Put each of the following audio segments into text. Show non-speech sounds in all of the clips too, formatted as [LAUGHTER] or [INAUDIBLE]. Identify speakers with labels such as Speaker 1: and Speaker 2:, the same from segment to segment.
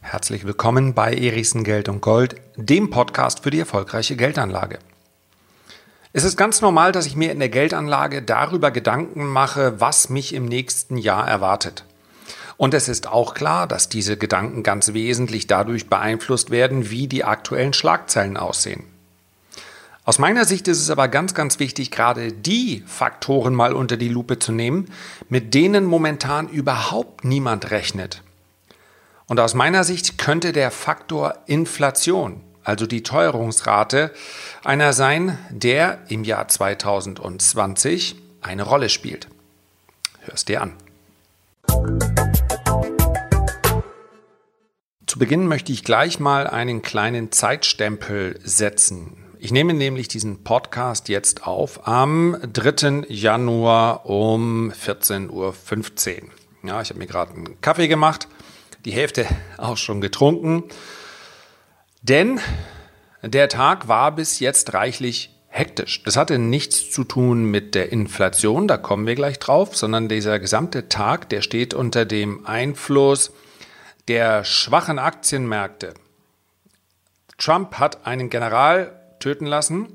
Speaker 1: Herzlich willkommen bei Erichsen Geld und Gold, dem Podcast für die erfolgreiche Geldanlage. Es ist ganz normal, dass ich mir in der Geldanlage darüber Gedanken mache, was mich im nächsten Jahr erwartet. Und es ist auch klar, dass diese Gedanken ganz wesentlich dadurch beeinflusst werden, wie die aktuellen Schlagzeilen aussehen. Aus meiner Sicht ist es aber ganz, ganz wichtig, gerade die Faktoren mal unter die Lupe zu nehmen, mit denen momentan überhaupt niemand rechnet. Und aus meiner Sicht könnte der Faktor Inflation also die Teuerungsrate, einer sein, der im Jahr 2020 eine Rolle spielt. Hörst dir an. Zu Beginn möchte ich gleich mal einen kleinen Zeitstempel setzen. Ich nehme nämlich diesen Podcast jetzt auf am 3. Januar um 14.15 Uhr. Ja, ich habe mir gerade einen Kaffee gemacht, die Hälfte auch schon getrunken denn der Tag war bis jetzt reichlich hektisch. Das hatte nichts zu tun mit der Inflation, da kommen wir gleich drauf, sondern dieser gesamte Tag, der steht unter dem Einfluss der schwachen Aktienmärkte. Trump hat einen General töten lassen,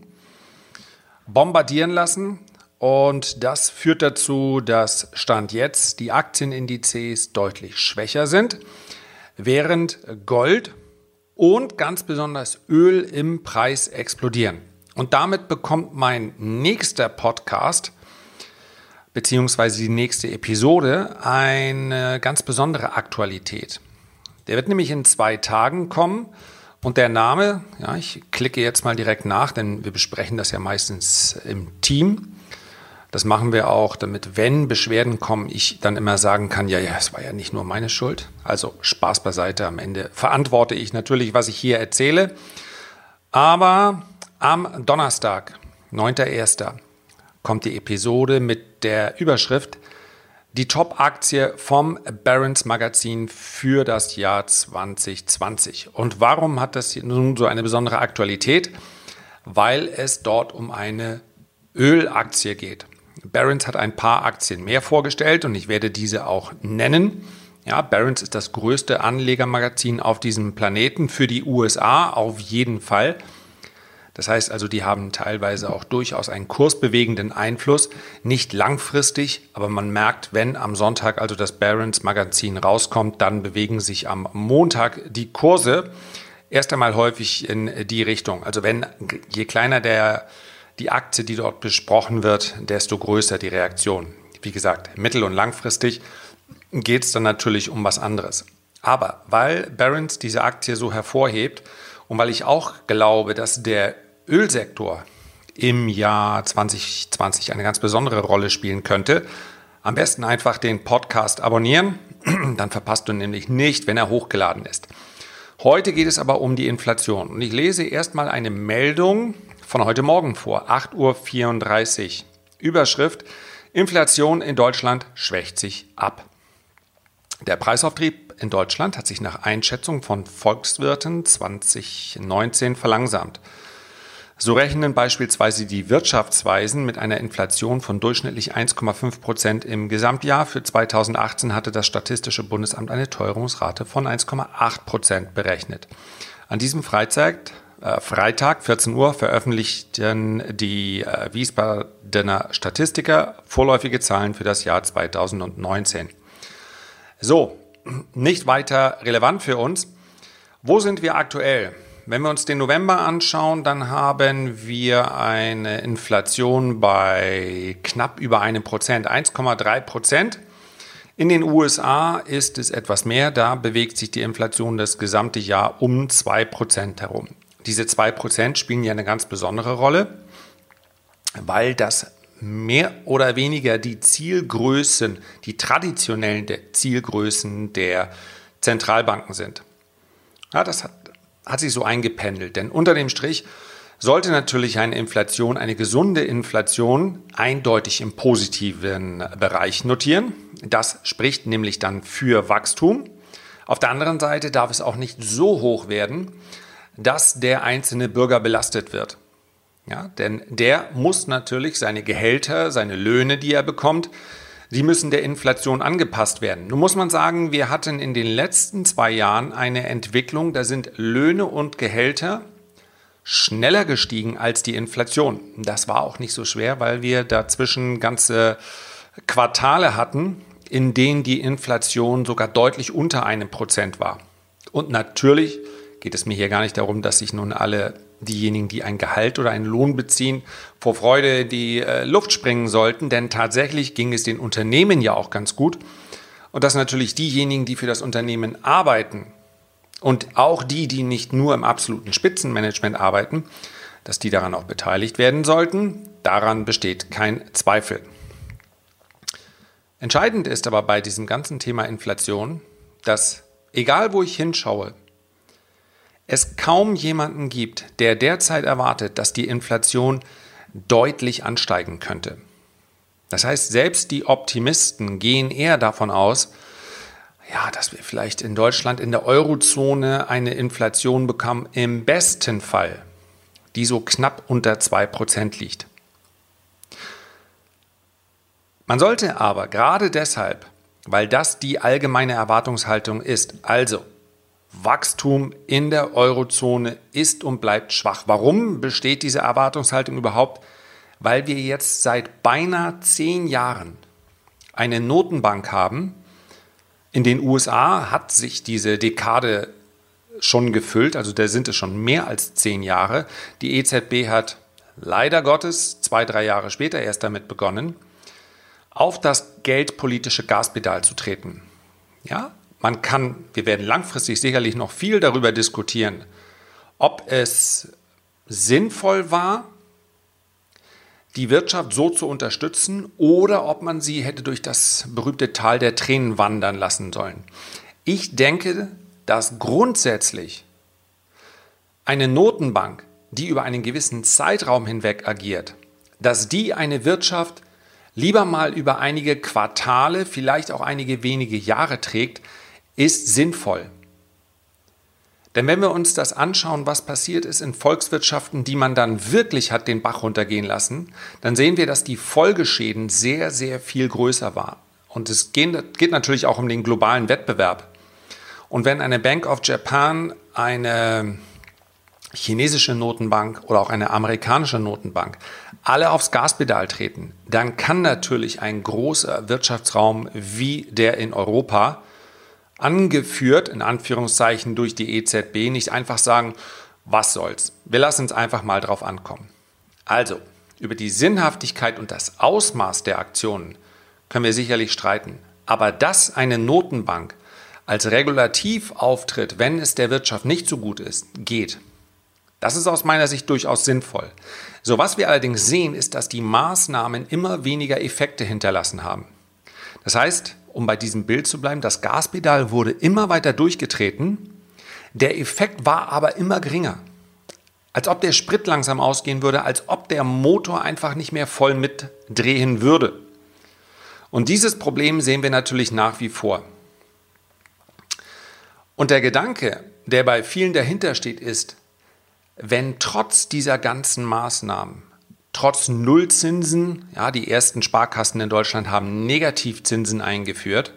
Speaker 1: bombardieren lassen und das führt dazu, dass Stand jetzt die Aktienindizes deutlich schwächer sind, während Gold und ganz besonders Öl im Preis explodieren. Und damit bekommt mein nächster Podcast beziehungsweise die nächste Episode eine ganz besondere Aktualität. Der wird nämlich in zwei Tagen kommen und der Name, ja, ich klicke jetzt mal direkt nach, denn wir besprechen das ja meistens im Team. Das machen wir auch, damit, wenn Beschwerden kommen, ich dann immer sagen kann, ja, ja, es war ja nicht nur meine Schuld. Also Spaß beiseite, am Ende verantworte ich natürlich, was ich hier erzähle. Aber am Donnerstag, 9.1., kommt die Episode mit der Überschrift Die Top-Aktie vom Barron's Magazin für das Jahr 2020. Und warum hat das nun so eine besondere Aktualität? Weil es dort um eine Ölaktie geht. Barron's hat ein paar Aktien mehr vorgestellt und ich werde diese auch nennen. Ja, Barron's ist das größte Anlegermagazin auf diesem Planeten für die USA auf jeden Fall. Das heißt also, die haben teilweise auch durchaus einen kursbewegenden Einfluss, nicht langfristig, aber man merkt, wenn am Sonntag also das Barron's Magazin rauskommt, dann bewegen sich am Montag die Kurse erst einmal häufig in die Richtung. Also wenn je kleiner der die Aktie, die dort besprochen wird, desto größer die Reaktion. Wie gesagt, mittel- und langfristig geht es dann natürlich um was anderes. Aber weil Barron's diese Aktie so hervorhebt und weil ich auch glaube, dass der Ölsektor im Jahr 2020 eine ganz besondere Rolle spielen könnte, am besten einfach den Podcast abonnieren, [CLEARS THROAT] dann verpasst du nämlich nicht, wenn er hochgeladen ist. Heute geht es aber um die Inflation und ich lese erstmal eine Meldung von heute Morgen vor, 8.34 Uhr. Überschrift, Inflation in Deutschland schwächt sich ab. Der Preisauftrieb in Deutschland hat sich nach Einschätzung von Volkswirten 2019 verlangsamt. So rechnen beispielsweise die Wirtschaftsweisen mit einer Inflation von durchschnittlich 1,5 Prozent im Gesamtjahr. Für 2018 hatte das Statistische Bundesamt eine Teuerungsrate von 1,8 Prozent berechnet. An diesem Freitag äh, Freitag, 14 Uhr, veröffentlichten die äh, Wiesbadener Statistiker vorläufige Zahlen für das Jahr 2019. So, nicht weiter relevant für uns. Wo sind wir aktuell? Wenn wir uns den November anschauen, dann haben wir eine Inflation bei knapp über einem Prozent, 1,3 Prozent. In den USA ist es etwas mehr, da bewegt sich die Inflation das gesamte Jahr um 2 Prozent herum. Diese 2% spielen ja eine ganz besondere Rolle, weil das mehr oder weniger die Zielgrößen, die traditionellen Zielgrößen der Zentralbanken sind. Ja, das hat, hat sich so eingependelt, denn unter dem Strich sollte natürlich eine Inflation, eine gesunde Inflation eindeutig im positiven Bereich notieren. Das spricht nämlich dann für Wachstum. Auf der anderen Seite darf es auch nicht so hoch werden, dass der einzelne Bürger belastet wird. Ja, denn der muss natürlich seine Gehälter, seine Löhne, die er bekommt, Sie müssen der Inflation angepasst werden. Nun muss man sagen, wir hatten in den letzten zwei Jahren eine Entwicklung, da sind Löhne und Gehälter schneller gestiegen als die Inflation. Das war auch nicht so schwer, weil wir dazwischen ganze Quartale hatten, in denen die Inflation sogar deutlich unter einem Prozent war. Und natürlich geht es mir hier gar nicht darum, dass sich nun alle diejenigen, die ein Gehalt oder einen Lohn beziehen, vor Freude die äh, Luft springen sollten, denn tatsächlich ging es den Unternehmen ja auch ganz gut. Und dass natürlich diejenigen, die für das Unternehmen arbeiten und auch die, die nicht nur im absoluten Spitzenmanagement arbeiten, dass die daran auch beteiligt werden sollten, daran besteht kein Zweifel. Entscheidend ist aber bei diesem ganzen Thema Inflation, dass egal wo ich hinschaue, es kaum jemanden gibt, der derzeit erwartet, dass die Inflation deutlich ansteigen könnte. Das heißt, selbst die Optimisten gehen eher davon aus, ja, dass wir vielleicht in Deutschland in der Eurozone eine Inflation bekommen, im besten Fall, die so knapp unter 2% liegt. Man sollte aber gerade deshalb, weil das die allgemeine Erwartungshaltung ist, also Wachstum in der Eurozone ist und bleibt schwach. Warum besteht diese Erwartungshaltung überhaupt? Weil wir jetzt seit beinahe zehn Jahren eine Notenbank haben. In den USA hat sich diese Dekade schon gefüllt, also da sind es schon mehr als zehn Jahre. Die EZB hat leider Gottes zwei, drei Jahre später erst damit begonnen auf das geldpolitische Gaspedal zu treten. Ja, man kann, wir werden langfristig sicherlich noch viel darüber diskutieren, ob es sinnvoll war, die Wirtschaft so zu unterstützen oder ob man sie hätte durch das berühmte Tal der Tränen wandern lassen sollen. Ich denke, dass grundsätzlich eine Notenbank, die über einen gewissen Zeitraum hinweg agiert, dass die eine Wirtschaft lieber mal über einige Quartale, vielleicht auch einige wenige Jahre trägt, ist sinnvoll. Denn wenn wir uns das anschauen, was passiert ist in Volkswirtschaften, die man dann wirklich hat den Bach runtergehen lassen, dann sehen wir, dass die Folgeschäden sehr, sehr viel größer waren. Und es geht natürlich auch um den globalen Wettbewerb. Und wenn eine Bank of Japan eine chinesische Notenbank oder auch eine amerikanische Notenbank alle aufs Gaspedal treten, dann kann natürlich ein großer Wirtschaftsraum wie der in Europa, angeführt in Anführungszeichen durch die EZB, nicht einfach sagen, was soll's. Wir lassen uns einfach mal drauf ankommen. Also, über die Sinnhaftigkeit und das Ausmaß der Aktionen können wir sicherlich streiten. Aber dass eine Notenbank als Regulativ auftritt, wenn es der Wirtschaft nicht so gut ist, geht. Das ist aus meiner Sicht durchaus sinnvoll. So was wir allerdings sehen, ist, dass die Maßnahmen immer weniger Effekte hinterlassen haben. Das heißt, um bei diesem Bild zu bleiben, das Gaspedal wurde immer weiter durchgetreten, der Effekt war aber immer geringer. Als ob der Sprit langsam ausgehen würde, als ob der Motor einfach nicht mehr voll mitdrehen würde. Und dieses Problem sehen wir natürlich nach wie vor. Und der Gedanke, der bei vielen dahinter steht, ist, wenn trotz dieser ganzen Maßnahmen, trotz Nullzinsen, ja, die ersten Sparkassen in Deutschland haben Negativzinsen eingeführt,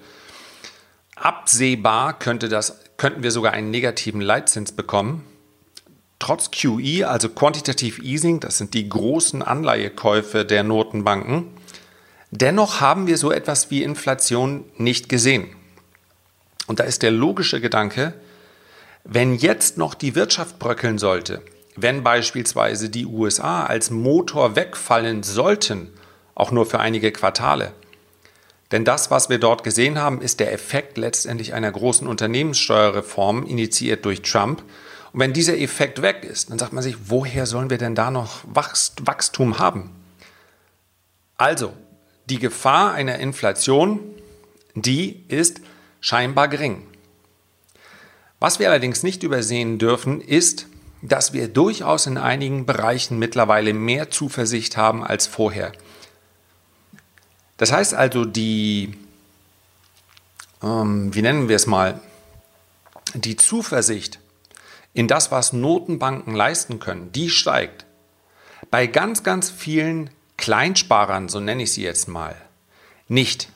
Speaker 1: absehbar könnte das, könnten wir sogar einen negativen Leitzins bekommen. Trotz QE, also Quantitative Easing, das sind die großen Anleihekäufe der Notenbanken, dennoch haben wir so etwas wie Inflation nicht gesehen. Und da ist der logische Gedanke, wenn jetzt noch die Wirtschaft bröckeln sollte, wenn beispielsweise die USA als Motor wegfallen sollten, auch nur für einige Quartale. Denn das, was wir dort gesehen haben, ist der Effekt letztendlich einer großen Unternehmenssteuerreform, initiiert durch Trump. Und wenn dieser Effekt weg ist, dann sagt man sich, woher sollen wir denn da noch Wachstum haben? Also, die Gefahr einer Inflation, die ist scheinbar gering. Was wir allerdings nicht übersehen dürfen, ist, dass wir durchaus in einigen Bereichen mittlerweile mehr Zuversicht haben als vorher. Das heißt also, die, ähm, wie nennen wir es mal, die Zuversicht in das, was Notenbanken leisten können, die steigt. Bei ganz, ganz vielen Kleinsparern, so nenne ich sie jetzt mal, nicht.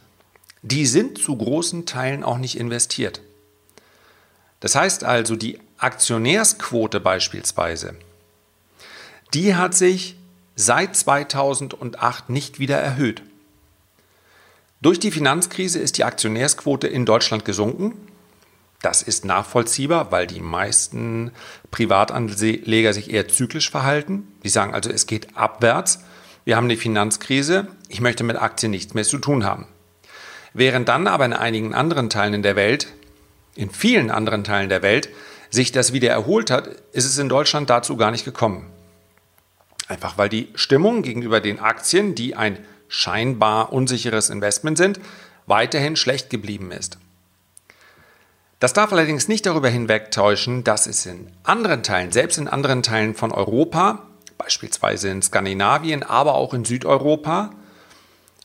Speaker 1: die sind zu großen Teilen auch nicht investiert. Das heißt also, die Aktionärsquote beispielsweise, die hat sich seit 2008 nicht wieder erhöht. Durch die Finanzkrise ist die Aktionärsquote in Deutschland gesunken. Das ist nachvollziehbar, weil die meisten Privatanleger sich eher zyklisch verhalten. Die sagen also, es geht abwärts. Wir haben eine Finanzkrise. Ich möchte mit Aktien nichts mehr zu tun haben. Während dann aber in einigen anderen Teilen der Welt, in vielen anderen Teilen der Welt, sich das wieder erholt hat, ist es in Deutschland dazu gar nicht gekommen. Einfach weil die Stimmung gegenüber den Aktien, die ein scheinbar unsicheres Investment sind, weiterhin schlecht geblieben ist. Das darf allerdings nicht darüber hinwegtäuschen, dass es in anderen Teilen, selbst in anderen Teilen von Europa, beispielsweise in Skandinavien, aber auch in Südeuropa,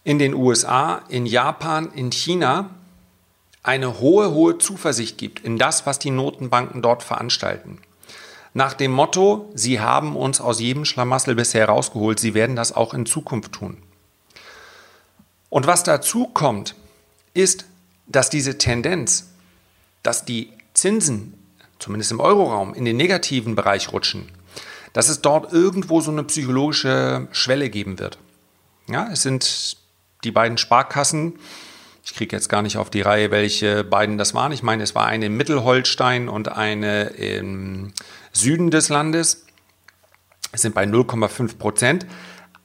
Speaker 1: in den USA, in Japan, in China, eine hohe, hohe Zuversicht gibt in das, was die Notenbanken dort veranstalten. Nach dem Motto, sie haben uns aus jedem Schlamassel bisher rausgeholt, sie werden das auch in Zukunft tun. Und was dazu kommt, ist, dass diese Tendenz, dass die Zinsen, zumindest im Euroraum, in den negativen Bereich rutschen, dass es dort irgendwo so eine psychologische Schwelle geben wird. Ja, es sind die beiden Sparkassen, ich kriege jetzt gar nicht auf die Reihe, welche beiden das waren. Ich meine, es war eine in Mittelholstein und eine im Süden des Landes. Es sind bei 0,5 Prozent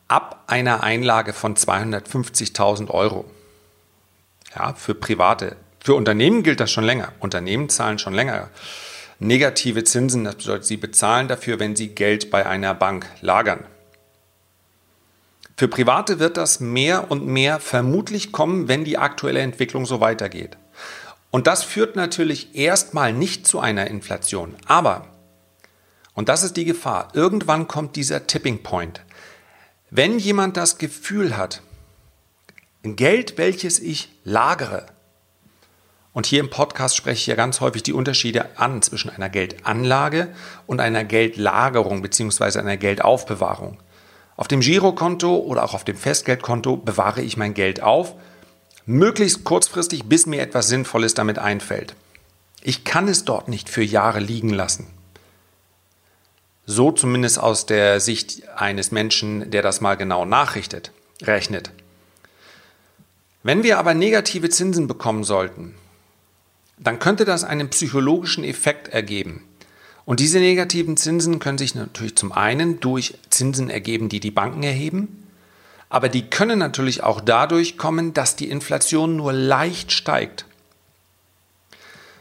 Speaker 1: ab einer Einlage von 250.000 Euro. Ja, für Private. Für Unternehmen gilt das schon länger. Unternehmen zahlen schon länger negative Zinsen. Das bedeutet, sie bezahlen dafür, wenn sie Geld bei einer Bank lagern. Für Private wird das mehr und mehr vermutlich kommen, wenn die aktuelle Entwicklung so weitergeht. Und das führt natürlich erstmal nicht zu einer Inflation. Aber, und das ist die Gefahr, irgendwann kommt dieser Tipping Point. Wenn jemand das Gefühl hat, Geld, welches ich lagere, und hier im Podcast spreche ich ja ganz häufig die Unterschiede an zwischen einer Geldanlage und einer Geldlagerung bzw. einer Geldaufbewahrung. Auf dem Girokonto oder auch auf dem Festgeldkonto bewahre ich mein Geld auf, möglichst kurzfristig, bis mir etwas Sinnvolles damit einfällt. Ich kann es dort nicht für Jahre liegen lassen. So zumindest aus der Sicht eines Menschen, der das mal genau nachrichtet, rechnet. Wenn wir aber negative Zinsen bekommen sollten, dann könnte das einen psychologischen Effekt ergeben. Und diese negativen Zinsen können sich natürlich zum einen durch Zinsen ergeben, die die Banken erheben, aber die können natürlich auch dadurch kommen, dass die Inflation nur leicht steigt.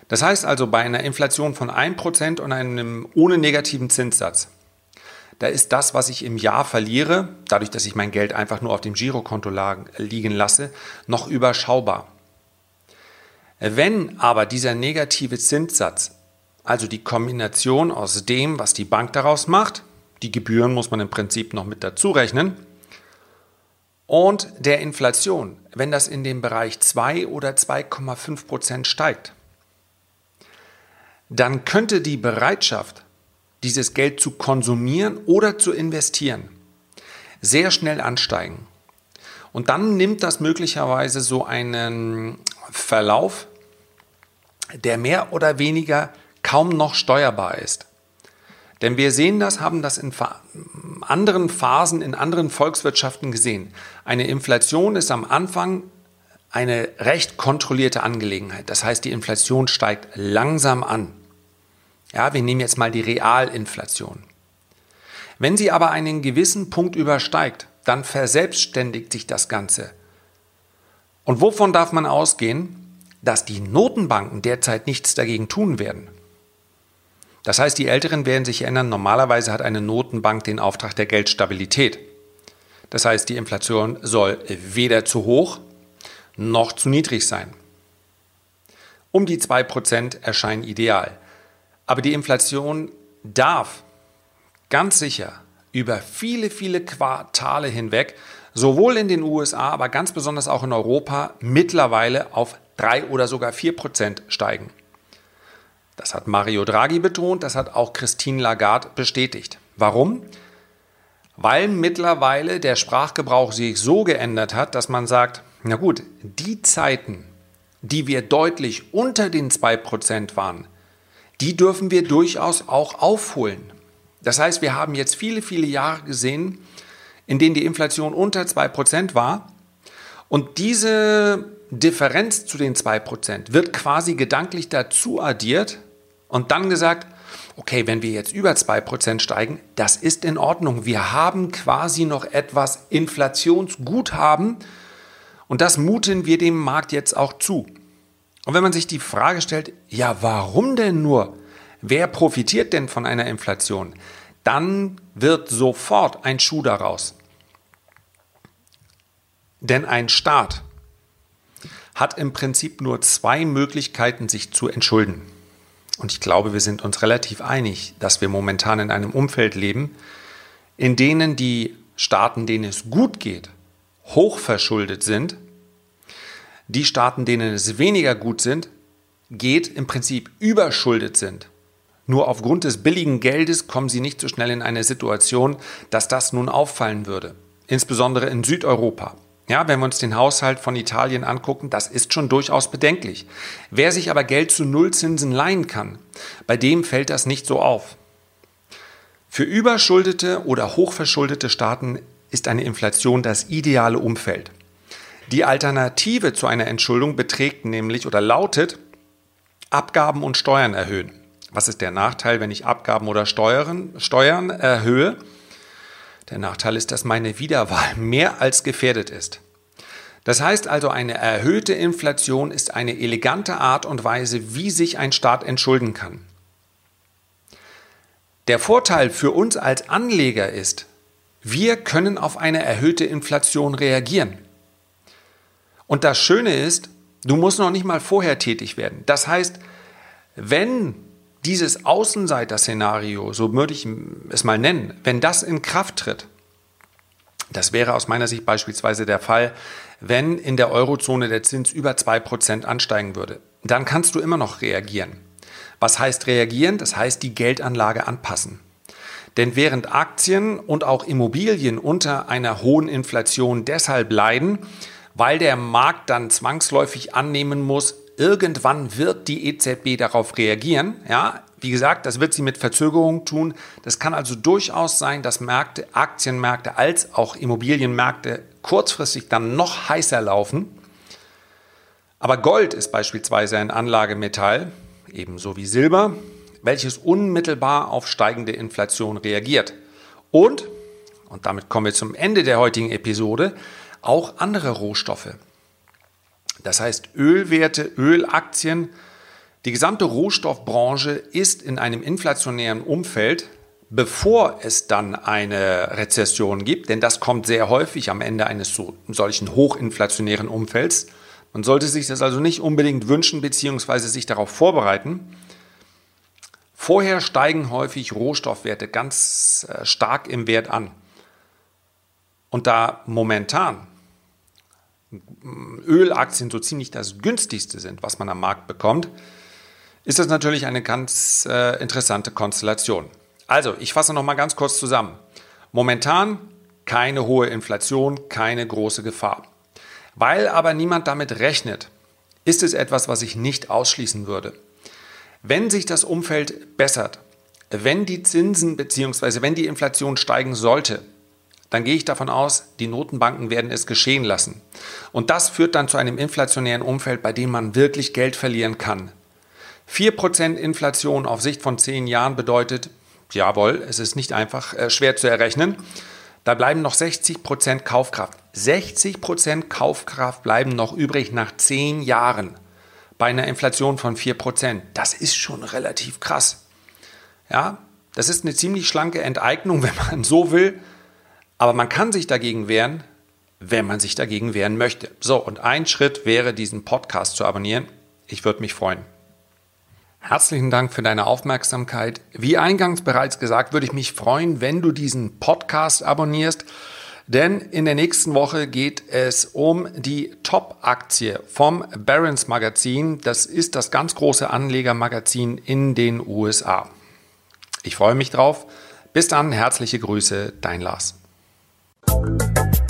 Speaker 1: Das heißt also, bei einer Inflation von 1% und einem ohne negativen Zinssatz, da ist das, was ich im Jahr verliere, dadurch, dass ich mein Geld einfach nur auf dem Girokonto liegen lasse, noch überschaubar. Wenn aber dieser negative Zinssatz also die Kombination aus dem, was die Bank daraus macht, die Gebühren muss man im Prinzip noch mit dazu rechnen, und der Inflation, wenn das in dem Bereich 2 oder 2,5 Prozent steigt, dann könnte die Bereitschaft, dieses Geld zu konsumieren oder zu investieren, sehr schnell ansteigen. Und dann nimmt das möglicherweise so einen Verlauf, der mehr oder weniger kaum noch steuerbar ist. Denn wir sehen das, haben das in anderen Phasen, in anderen Volkswirtschaften gesehen. Eine Inflation ist am Anfang eine recht kontrollierte Angelegenheit. Das heißt, die Inflation steigt langsam an. Ja, wir nehmen jetzt mal die Realinflation. Wenn sie aber einen gewissen Punkt übersteigt, dann verselbstständigt sich das Ganze. Und wovon darf man ausgehen? Dass die Notenbanken derzeit nichts dagegen tun werden. Das heißt, die Älteren werden sich erinnern, normalerweise hat eine Notenbank den Auftrag der Geldstabilität. Das heißt, die Inflation soll weder zu hoch noch zu niedrig sein. Um die 2% erscheinen ideal. Aber die Inflation darf ganz sicher über viele, viele Quartale hinweg, sowohl in den USA, aber ganz besonders auch in Europa, mittlerweile auf 3 oder sogar 4% steigen. Das hat Mario Draghi betont, das hat auch Christine Lagarde bestätigt. Warum? Weil mittlerweile der Sprachgebrauch sich so geändert hat, dass man sagt, Na gut, die Zeiten, die wir deutlich unter den 2% waren, die dürfen wir durchaus auch aufholen. Das heißt, wir haben jetzt viele, viele Jahre gesehen, in denen die Inflation unter 2% war. Und diese Differenz zu den 2% wird quasi gedanklich dazu addiert und dann gesagt, okay, wenn wir jetzt über 2% steigen, das ist in Ordnung. Wir haben quasi noch etwas Inflationsguthaben und das muten wir dem Markt jetzt auch zu. Und wenn man sich die Frage stellt, ja, warum denn nur? Wer profitiert denn von einer Inflation? Dann wird sofort ein Schuh daraus. Denn ein Staat hat im Prinzip nur zwei Möglichkeiten, sich zu entschulden. Und ich glaube, wir sind uns relativ einig, dass wir momentan in einem Umfeld leben, in denen die Staaten, denen es gut geht, hochverschuldet sind. Die Staaten, denen es weniger gut sind, geht, im Prinzip überschuldet sind. Nur aufgrund des billigen Geldes kommen sie nicht so schnell in eine Situation, dass das nun auffallen würde. Insbesondere in Südeuropa. Ja, wenn wir uns den Haushalt von Italien angucken, das ist schon durchaus bedenklich. Wer sich aber Geld zu Nullzinsen leihen kann, bei dem fällt das nicht so auf. Für überschuldete oder hochverschuldete Staaten ist eine Inflation das ideale Umfeld. Die Alternative zu einer Entschuldung beträgt nämlich oder lautet Abgaben und Steuern erhöhen. Was ist der Nachteil, wenn ich Abgaben oder Steuern, Steuern erhöhe? Der Nachteil ist, dass meine Wiederwahl [LAUGHS] mehr als gefährdet ist. Das heißt also, eine erhöhte Inflation ist eine elegante Art und Weise, wie sich ein Staat entschulden kann. Der Vorteil für uns als Anleger ist, wir können auf eine erhöhte Inflation reagieren. Und das Schöne ist, du musst noch nicht mal vorher tätig werden. Das heißt, wenn dieses Außenseiter-Szenario, so würde ich es mal nennen, wenn das in Kraft tritt, das wäre aus meiner Sicht beispielsweise der Fall, wenn in der Eurozone der Zins über 2% ansteigen würde. Dann kannst du immer noch reagieren. Was heißt reagieren? Das heißt die Geldanlage anpassen. Denn während Aktien und auch Immobilien unter einer hohen Inflation deshalb leiden, weil der Markt dann zwangsläufig annehmen muss, irgendwann wird die EZB darauf reagieren. Ja, wie gesagt, das wird sie mit Verzögerung tun. Das kann also durchaus sein, dass Märkte, Aktienmärkte als auch Immobilienmärkte kurzfristig dann noch heißer laufen. Aber Gold ist beispielsweise ein Anlagemetall, ebenso wie Silber, welches unmittelbar auf steigende Inflation reagiert. Und, und damit kommen wir zum Ende der heutigen Episode, auch andere Rohstoffe. Das heißt Ölwerte, Ölaktien, die gesamte Rohstoffbranche ist in einem inflationären Umfeld, bevor es dann eine Rezession gibt, denn das kommt sehr häufig am Ende eines so, solchen hochinflationären Umfelds. Man sollte sich das also nicht unbedingt wünschen bzw. sich darauf vorbereiten. Vorher steigen häufig Rohstoffwerte ganz äh, stark im Wert an. Und da momentan Ölaktien so ziemlich das günstigste sind, was man am Markt bekommt, ist das natürlich eine ganz äh, interessante Konstellation. Also, ich fasse noch mal ganz kurz zusammen. Momentan keine hohe Inflation, keine große Gefahr. Weil aber niemand damit rechnet, ist es etwas, was ich nicht ausschließen würde. Wenn sich das Umfeld bessert, wenn die Zinsen bzw. wenn die Inflation steigen sollte, dann gehe ich davon aus, die Notenbanken werden es geschehen lassen. Und das führt dann zu einem inflationären Umfeld, bei dem man wirklich Geld verlieren kann. 4% Inflation auf Sicht von 10 Jahren bedeutet, jawohl, es ist nicht einfach äh, schwer zu errechnen, da bleiben noch 60% Kaufkraft. 60% Kaufkraft bleiben noch übrig nach 10 Jahren bei einer Inflation von 4%. Das ist schon relativ krass. Ja, das ist eine ziemlich schlanke Enteignung, [LAUGHS] wenn man so will. Aber man kann sich dagegen wehren, wenn man sich dagegen wehren möchte. So, und ein Schritt wäre, diesen Podcast zu abonnieren. Ich würde mich freuen. Herzlichen Dank für deine Aufmerksamkeit. Wie eingangs bereits gesagt, würde ich mich freuen, wenn du diesen Podcast abonnierst. Denn in der nächsten Woche geht es um die Top-Aktie vom Barron's Magazin. Das ist das ganz große Anlegermagazin in den USA. Ich freue mich drauf. Bis dann, herzliche Grüße, dein Lars. Thank you.